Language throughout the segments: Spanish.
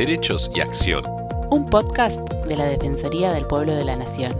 Derechos y Acción. Un podcast de la Defensoría del Pueblo de la Nación.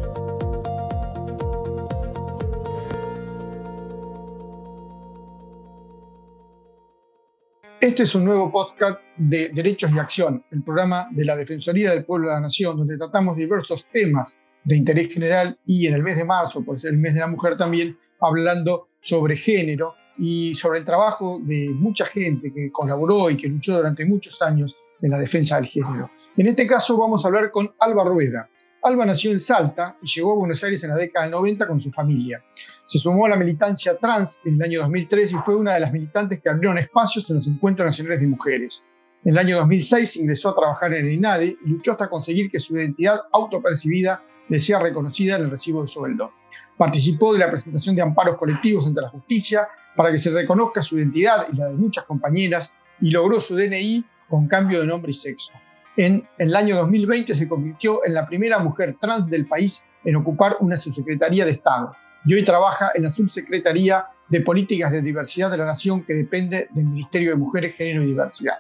Este es un nuevo podcast de Derechos y Acción, el programa de la Defensoría del Pueblo de la Nación, donde tratamos diversos temas de interés general y en el mes de marzo, por ser el mes de la mujer también, hablando sobre género y sobre el trabajo de mucha gente que colaboró y que luchó durante muchos años en la defensa del género. En este caso vamos a hablar con Alba Rueda. Alba nació en Salta y llegó a Buenos Aires en la década del 90 con su familia. Se sumó a la militancia trans en el año 2003 y fue una de las militantes que abrieron espacios en los encuentros nacionales de mujeres. En el año 2006 ingresó a trabajar en el INADE y luchó hasta conseguir que su identidad autopercibida le sea reconocida en el recibo de sueldo. Participó de la presentación de amparos colectivos ante la justicia para que se reconozca su identidad y la de muchas compañeras y logró su DNI con cambio de nombre y sexo. En, el año 2020 se convirtió en la primera mujer trans del país en ocupar una subsecretaría de Estado y hoy trabaja en la subsecretaría de Políticas de Diversidad de la Nación que depende del Ministerio de Mujeres, Género y Diversidad.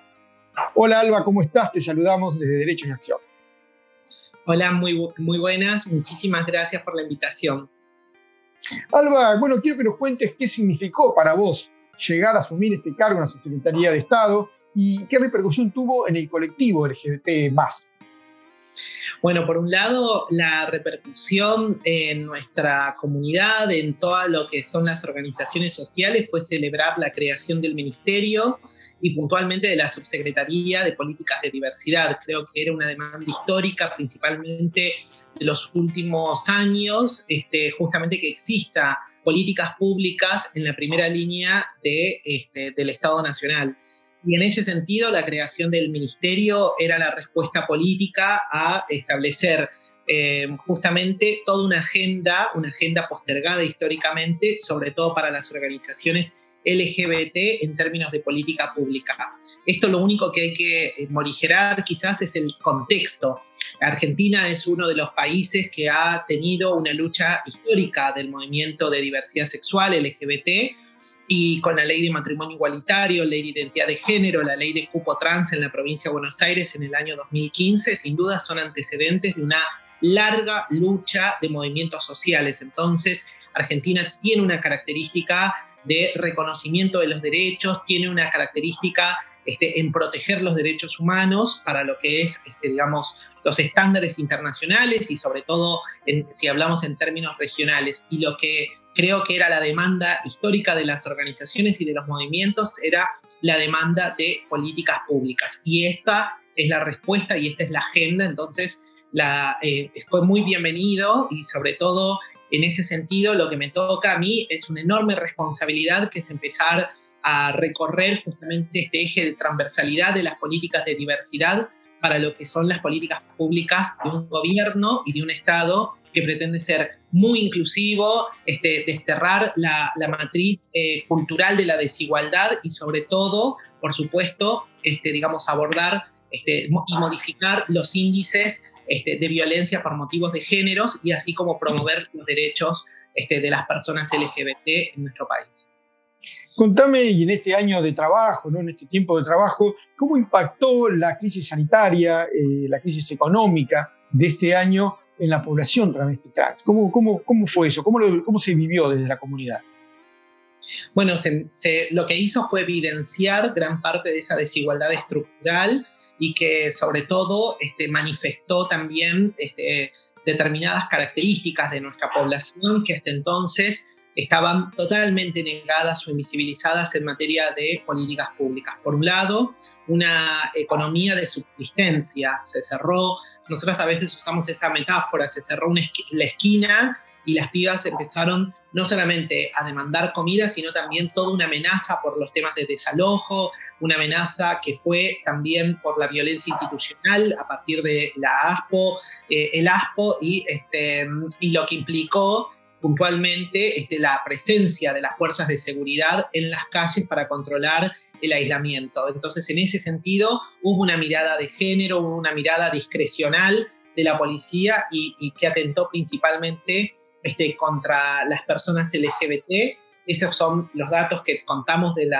Hola Alba, ¿cómo estás? Te saludamos desde Derechos y Acción. Hola, muy, muy buenas, muchísimas gracias por la invitación. Alba, bueno, quiero que nos cuentes qué significó para vos llegar a asumir este cargo en la subsecretaría de Estado y qué repercusión tuvo en el colectivo LGBT Bueno, por un lado, la repercusión en nuestra comunidad, en todo lo que son las organizaciones sociales, fue celebrar la creación del ministerio y puntualmente de la Subsecretaría de Políticas de Diversidad. Creo que era una demanda histórica, principalmente de los últimos años, este, justamente que exista políticas públicas en la primera línea de, este, del Estado Nacional. Y en ese sentido, la creación del ministerio era la respuesta política a establecer eh, justamente toda una agenda, una agenda postergada históricamente, sobre todo para las organizaciones LGBT en términos de política pública. Esto lo único que hay que eh, morigerar quizás es el contexto. Argentina es uno de los países que ha tenido una lucha histórica del movimiento de diversidad sexual LGBT y con la ley de matrimonio igualitario, ley de identidad de género, la ley de cupo trans en la provincia de Buenos Aires en el año 2015, sin duda son antecedentes de una larga lucha de movimientos sociales. Entonces, Argentina tiene una característica de reconocimiento de los derechos, tiene una característica este, en proteger los derechos humanos para lo que es, este, digamos, los estándares internacionales y sobre todo si hablamos en términos regionales. Y lo que creo que era la demanda histórica de las organizaciones y de los movimientos era la demanda de políticas públicas. Y esta es la respuesta y esta es la agenda. Entonces, eh, fue muy bienvenido y sobre todo en ese sentido lo que me toca a mí es una enorme responsabilidad que es empezar a recorrer justamente este eje de transversalidad de las políticas de diversidad para lo que son las políticas públicas de un gobierno y de un Estado que pretende ser muy inclusivo, este, desterrar la, matriz eh, cultural de la desigualdad y sobre todo, por supuesto, este, digamos, abordar este, y modificar los índices este, de violencia por motivos de géneros y así como promover los derechos este, de las personas LGBT en nuestro país. Contame, y en este año de trabajo, ¿no? en este tiempo de trabajo, ¿cómo impactó la crisis sanitaria, eh, la crisis económica de este año en la población travesti trans? ¿Cómo, fue eso? ¿Cómo, ¿Cómo se vivió desde la comunidad? Bueno, lo que hizo fue evidenciar gran parte de esa desigualdad estructural y que sobre todo este, manifestó también este, determinadas características de nuestra población que hasta entonces estaban totalmente negadas o invisibilizadas en materia de políticas públicas. Por un lado, una economía de subsistencia. Se cerró, nosotros a veces usamos esa metáfora, se cerró una la esquina y las pibas empezaron no solamente a demandar comida, sino también toda una amenaza por los temas de desalojo, una amenaza que fue también por la violencia institucional a partir de la ASPO, eh, el ASPO y, este, y lo que implicó puntualmente este, la presencia de las fuerzas de seguridad en las calles para controlar el aislamiento. Entonces, en ese sentido, hubo una mirada de género, una mirada discrecional de la policía y, que atentó principalmente este, contra las personas LGBT. Esos son los datos que contamos de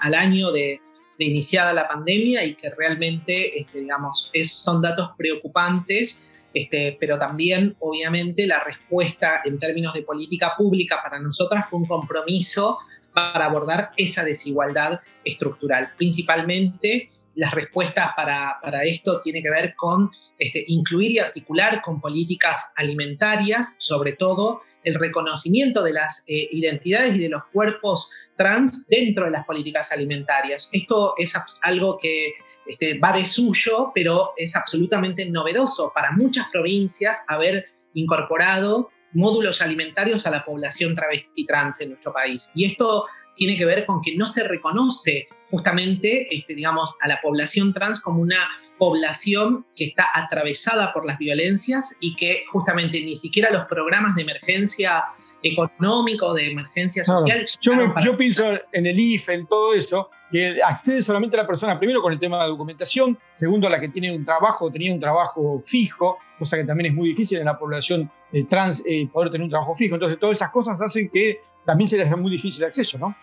al año de, iniciada la pandemia y que realmente, este, digamos, son datos preocupantes, este, pero también, obviamente, la respuesta en términos de política pública para nosotras fue un compromiso para abordar esa desigualdad estructural, principalmente las respuestas para, para, esto tiene que ver con este, incluir y articular con políticas alimentarias, sobre todo el reconocimiento de las eh, identidades y de los cuerpos trans dentro de las políticas alimentarias. Esto es algo que este, va de suyo, pero es absolutamente novedoso para muchas provincias haber incorporado módulos alimentarios a la población travesti trans en nuestro país. Y esto tiene que ver con que no se reconoce justamente, este, digamos, a la población trans como una población que está atravesada por las violencias y que justamente ni siquiera los programas de emergencia económico, de emergencia social. Yo, pienso en el IFE, en todo eso, que accede solamente a la persona, primero con el tema de la documentación, segundo a la que tiene un trabajo, tenía un trabajo fijo, cosa que también es muy difícil en la población eh, trans eh, poder tener un trabajo fijo. Entonces, todas esas cosas hacen que también se les sea muy difícil el acceso, ¿no?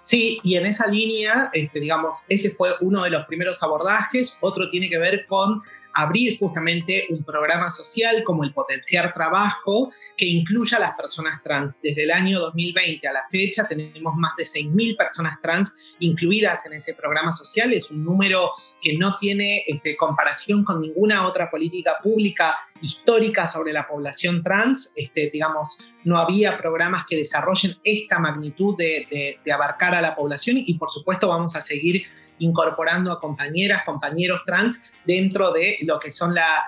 Sí, y en esa línea, este, digamos, ese fue uno de los primeros abordajes. Otro tiene que ver con abrir justamente un programa social como el Potenciar Trabajo que incluya a las personas trans. Desde el año 2020 a la fecha tenemos más de 6.000 personas trans incluidas en ese programa social. Es un número que no tiene este, comparación con ninguna otra política pública histórica sobre la población trans. Este, digamos, no había programas que desarrollen esta magnitud de, de abarcar a la población y por supuesto vamos a seguir incorporando a compañeras, compañeros trans dentro de lo que son la,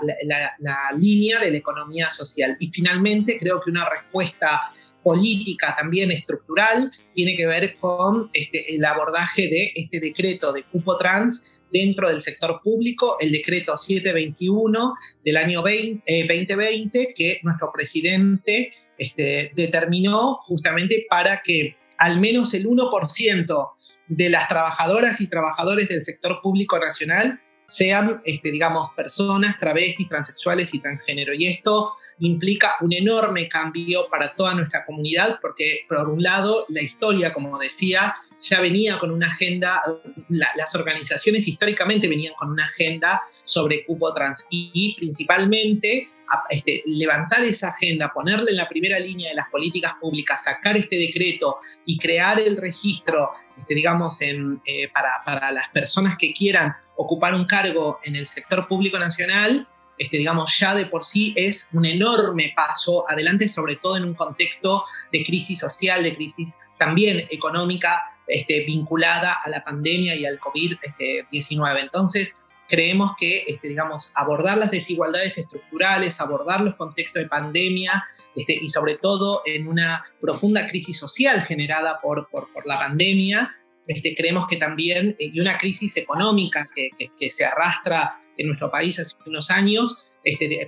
línea de la economía social. Y finalmente creo que una respuesta política también estructural tiene que ver con este, el abordaje de este decreto de cupo trans dentro del sector público, el decreto 721 del año 2020 eh, que nuestro presidente este, determinó justamente para que al menos el 1% de las trabajadoras y trabajadores del sector público nacional sean, este, digamos, personas travestis, transexuales y transgénero. Y esto implica un enorme cambio para toda nuestra comunidad, porque por un lado, la historia, como decía, ya venía con una agenda, las organizaciones históricamente venían con una agenda sobre cupo trans y principalmente este, levantar esa agenda, ponerla en la primera línea de las políticas públicas, sacar este decreto y crear el registro, este, digamos, eh, para, las personas que quieran ocupar un cargo en el sector público nacional, este, digamos, ya de por sí es un enorme paso adelante, sobre todo en un contexto de crisis social, de crisis también económica, este, vinculada a la pandemia y al COVID-19. Entonces, creemos que, este, digamos, abordar las desigualdades estructurales, abordar los contextos de pandemia este, y sobre todo en una profunda crisis social generada por, la pandemia, este, creemos que también, eh, y una crisis económica que, se arrastra en nuestro país hace unos años,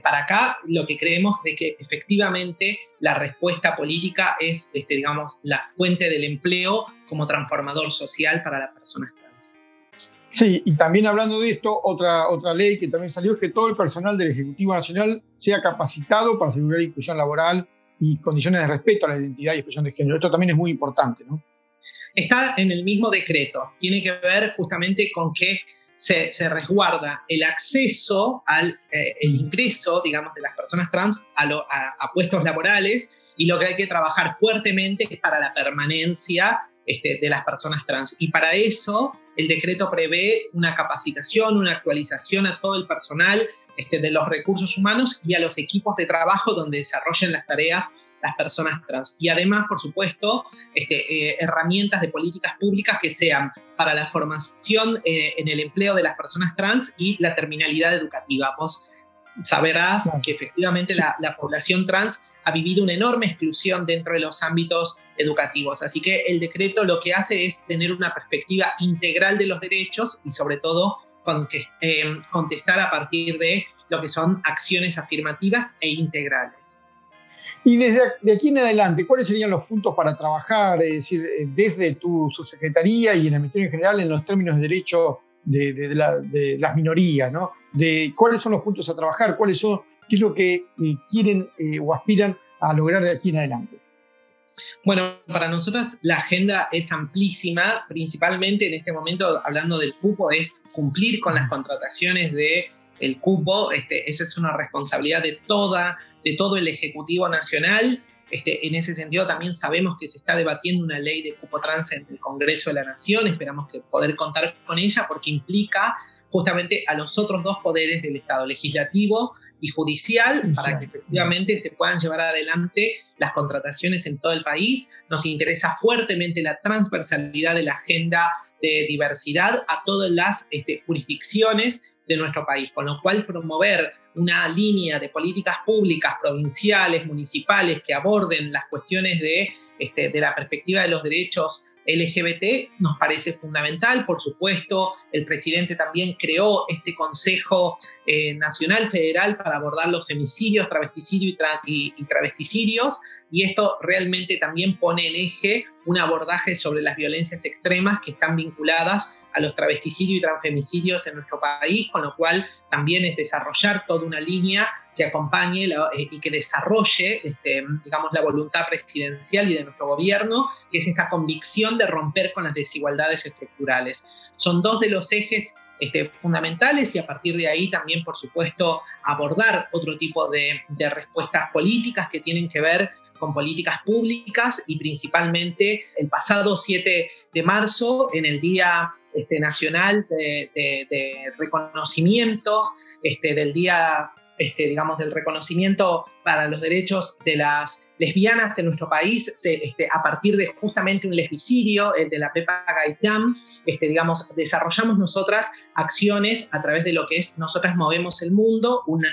para acá lo que creemos es que efectivamente la respuesta política es, digamos, la fuente del empleo como transformador social para las personas Sí, y también hablando de esto, otra, otra ley que también salió es que todo el personal del Ejecutivo Nacional sea capacitado para asegurar inclusión laboral y condiciones de respeto a la identidad y expresión de género. Esto también es muy importante, ¿no? Está en el mismo decreto. Tiene que ver justamente con que se, se resguarda el acceso al eh, el ingreso, digamos, de las personas trans a, a, puestos laborales y lo que hay que trabajar fuertemente es para la permanencia este, de las personas trans. Y para eso el decreto prevé una capacitación, una actualización a todo el personal este, de los recursos humanos y a los equipos de trabajo donde desarrollen las tareas las personas trans. Y además, por supuesto, este, eh, herramientas de políticas públicas que sean para la formación eh, en el empleo de las personas trans y la terminalidad educativa. Vos sabrás que efectivamente la, la población trans ha vivido una enorme exclusión dentro de los ámbitos educativos. Así que el decreto lo que hace es tener una perspectiva integral de los derechos y sobre todo eh, contestar a partir de lo que son acciones afirmativas e integrales. Y desde de aquí en adelante, ¿cuáles serían los puntos para trabajar, es decir, eh, desde tu subsecretaría y en el Ministerio en general en los términos de derecho de, las minorías, ¿no? De cuáles son los puntos a trabajar, cuáles son, qué es lo que eh, quieren o aspiran a lograr de aquí en adelante. Bueno, para nosotras la agenda es amplísima, principalmente en este momento hablando del cupo, es cumplir con las contrataciones de el cupo, este, esa es una responsabilidad de, toda, de todo el Ejecutivo Nacional. Este, en ese sentido también sabemos que se está debatiendo una ley de cupo trans en el Congreso de la Nación, esperamos poder contar con ella porque implica justamente a los otros dos poderes del Estado, legislativo y judicial para que efectivamente se puedan llevar adelante las contrataciones en todo el país. Nos interesa fuertemente la transversalidad de la agenda de diversidad a todas las este, jurisdicciones de nuestro país, con lo cual promover una línea de políticas públicas provinciales, municipales, que aborden las cuestiones de, este, de la perspectiva de los derechos LGBT nos parece fundamental. Por supuesto, el presidente también creó este Consejo eh, Nacional Federal para abordar los femicidios, travesticidios y, y, travesticidios. Y esto realmente también pone en eje un abordaje sobre las violencias extremas que están vinculadas a los travesticidios y transfemicidios en nuestro país, con lo cual también es desarrollar toda una línea que acompañe eh, y que desarrolle, este, digamos, la voluntad presidencial y de nuestro gobierno, que es esta convicción de romper con las desigualdades estructurales. Son dos de los ejes este, fundamentales y a partir de ahí también, por supuesto, abordar otro tipo de, respuestas políticas que tienen que ver con políticas públicas y principalmente el pasado 7 de marzo, en el Día este, Nacional de, Reconocimiento, este, del Día este, digamos, del reconocimiento para los derechos de las lesbianas en nuestro país este, a partir de justamente un lesbicidio, el de la Pepa Gaitán, este, digamos, desarrollamos nosotras acciones a través de lo que es Nosotras Movemos el Mundo, una,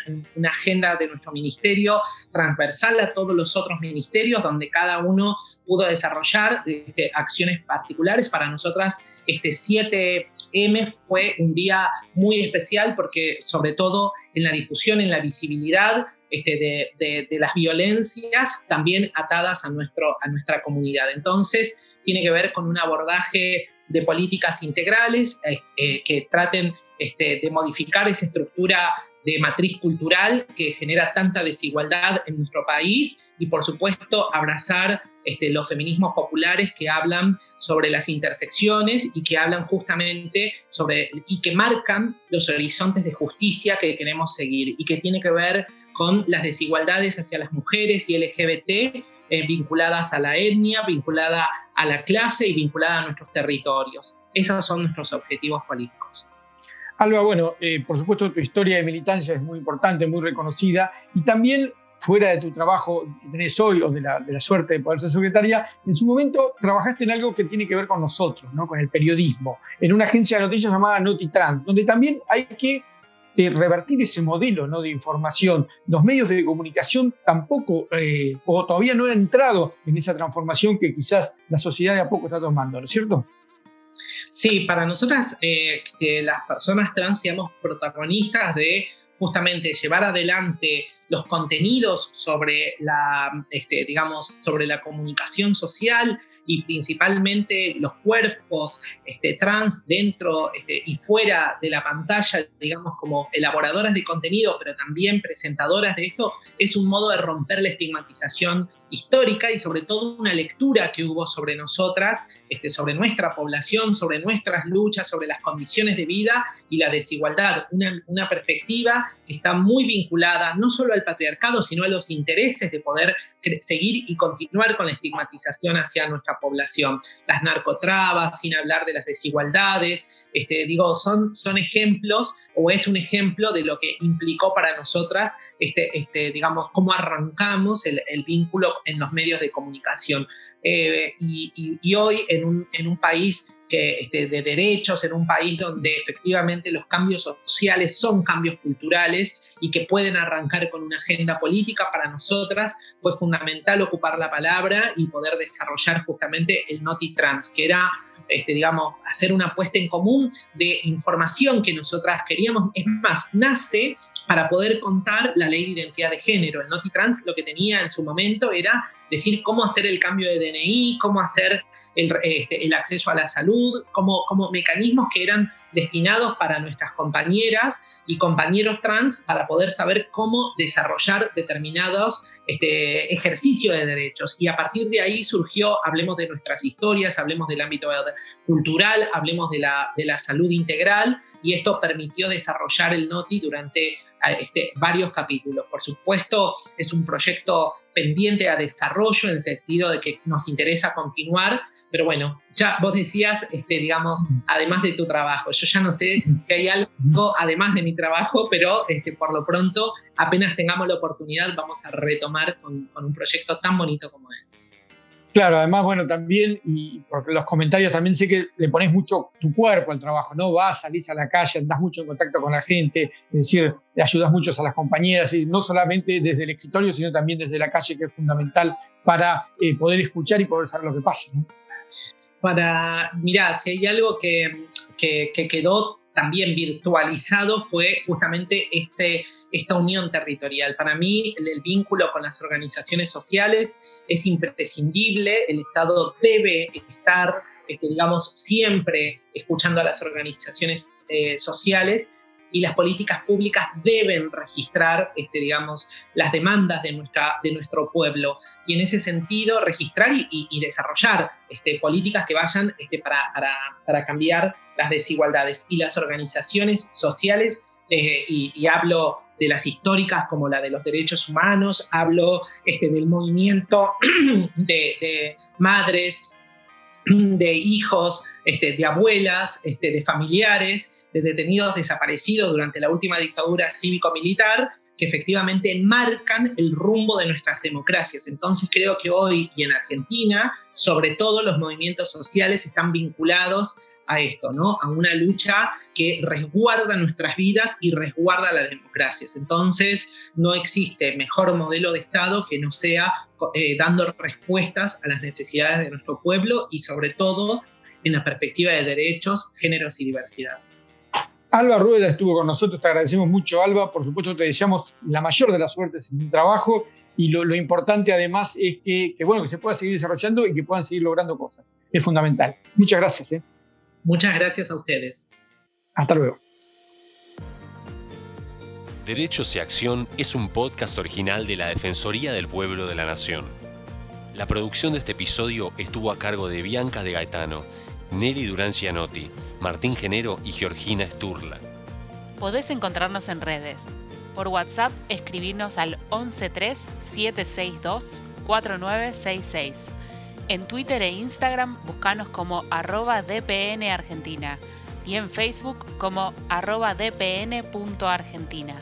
agenda de nuestro ministerio transversal a todos los otros ministerios, donde cada uno pudo desarrollar este, acciones particulares. Para nosotras, este 7M fue un día muy especial porque sobre todo en la difusión, en la visibilidad este, de, las violencias también atadas a, nuestro, a nuestra comunidad. Entonces, tiene que ver con un abordaje de políticas integrales eh, eh, que traten este, de modificar esa estructura de matriz cultural que genera tanta desigualdad en nuestro país y por supuesto abrazar este, los feminismos populares que hablan sobre las intersecciones y que hablan justamente sobre y que marcan los horizontes de justicia que queremos seguir y que tiene que ver con las desigualdades hacia las mujeres y LGBT eh, vinculadas a la etnia, vinculada a la clase y vinculada a nuestros territorios. Esos son nuestros objetivos políticos. Alba, bueno, eh, por supuesto tu historia de militancia es muy importante, muy reconocida y también fuera de tu trabajo que tenés hoy o de la, suerte de poder ser secretaria, en su momento trabajaste en algo que tiene que ver con nosotros, ¿no? con el periodismo, en una agencia de noticias llamada NotiTrans, donde también hay que eh, revertir ese modelo ¿no? de información. Los medios de comunicación tampoco eh, o todavía no han entrado en esa transformación que quizás la sociedad de a poco está tomando, ¿no es cierto? Sí, para nosotras eh, que las personas trans seamos protagonistas de justamente llevar adelante los contenidos sobre la, este, digamos, sobre la comunicación social y principalmente los cuerpos este, trans dentro este, y fuera de la pantalla, digamos, como elaboradoras de contenido, pero también presentadoras de esto, es un modo de romper la estigmatización histórica y sobre todo una lectura que hubo sobre nosotras, este, sobre nuestra población, sobre nuestras luchas, sobre las condiciones de vida y la desigualdad. Una, una perspectiva que está muy vinculada no solo al patriarcado, sino a los intereses de poder seguir y continuar con la estigmatización hacia nuestra población. Las narcotrabas, sin hablar de las desigualdades, este, digo, son, son ejemplos o es un ejemplo de lo que implicó para nosotras, este, este, digamos, cómo arrancamos el, el vínculo en los medios de comunicación. Eh, y, hoy en un, en un país que, este, de derechos, en un país donde efectivamente los cambios sociales son cambios culturales y que pueden arrancar con una agenda política, para nosotras fue fundamental ocupar la palabra y poder desarrollar justamente el Noti Trans, que era este, digamos, hacer una apuesta en común de información que nosotras queríamos. Es más, nace para poder contar la ley de identidad de género. El NotiTrans lo que tenía en su momento era decir cómo hacer el cambio de DNI, cómo hacer el, este, el acceso a la salud, como, como mecanismos que eran destinados para nuestras compañeras y compañeros trans para poder saber cómo desarrollar determinados este, ejercicios de derechos. Y a partir de ahí surgió, hablemos de nuestras historias, hablemos del ámbito cultural, hablemos de la, de la salud integral, y esto permitió desarrollar el NOTI durante este, varios capítulos. Por supuesto, es un proyecto pendiente a desarrollo en el sentido de que nos interesa continuar, pero bueno, ya vos decías, este, digamos, además de tu trabajo, yo ya no sé si hay algo además de mi trabajo, pero este, por lo pronto, apenas tengamos la oportunidad, vamos a retomar con, un proyecto tan bonito como ese. Claro, además, bueno, también, y por los comentarios también sé que le pones mucho tu cuerpo al trabajo, ¿no? Vas, salís a la calle, andás mucho en contacto con la gente, es decir, le ayudas mucho a las compañeras, no solamente desde el escritorio, sino también desde la calle, que es fundamental para eh, poder escuchar y poder saber lo que pasa, ¿no? Para, mirá, si hay algo que, que, que quedó también virtualizado fue justamente este esta unión territorial. Para mí, el, vínculo con las organizaciones sociales es imprescindible, el Estado debe estar, este, digamos, siempre escuchando a las organizaciones eh, sociales y las políticas públicas deben registrar, este, digamos, las demandas de, nuestra, de nuestro pueblo y en ese sentido registrar y, desarrollar este, políticas que vayan este, para, para, para, cambiar las desigualdades. Y las organizaciones sociales, eh, y, hablo de las históricas como la de los derechos humanos, hablo del movimiento de, madres, de hijos, de abuelas, de familiares, de detenidos desaparecidos durante la última dictadura cívico-militar, que efectivamente marcan el rumbo de nuestras democracias. Entonces creo que hoy y en Argentina, sobre todo los movimientos sociales están vinculados a esto, ¿no? A una lucha que resguarda nuestras vidas y resguarda las democracias. Entonces, no existe mejor modelo de Estado que no sea eh, dando respuestas a las necesidades de nuestro pueblo y sobre todo en la perspectiva de derechos, géneros y diversidad. Alba Rueda estuvo con nosotros, te agradecemos mucho, Alba. Por supuesto, te deseamos la mayor de las suertes en tu trabajo y lo, importante además es que, que, bueno, que se pueda seguir desarrollando y que puedan seguir logrando cosas. Es fundamental. Muchas gracias. ¿eh? Muchas gracias a ustedes. Hasta luego. Derechos y Acción es un podcast original de la Defensoría del Pueblo de la Nación. La producción de este episodio estuvo a cargo de Bianca de Gaetano, Nelly Durán Cianotti, Martín Genero y Georgina Sturla. Podés encontrarnos en redes. Por WhatsApp escribirnos al 113-762-4966 en Twitter e Instagram buscanos como arroba dpn Argentina y en Facebook como arroba dpn.argentina.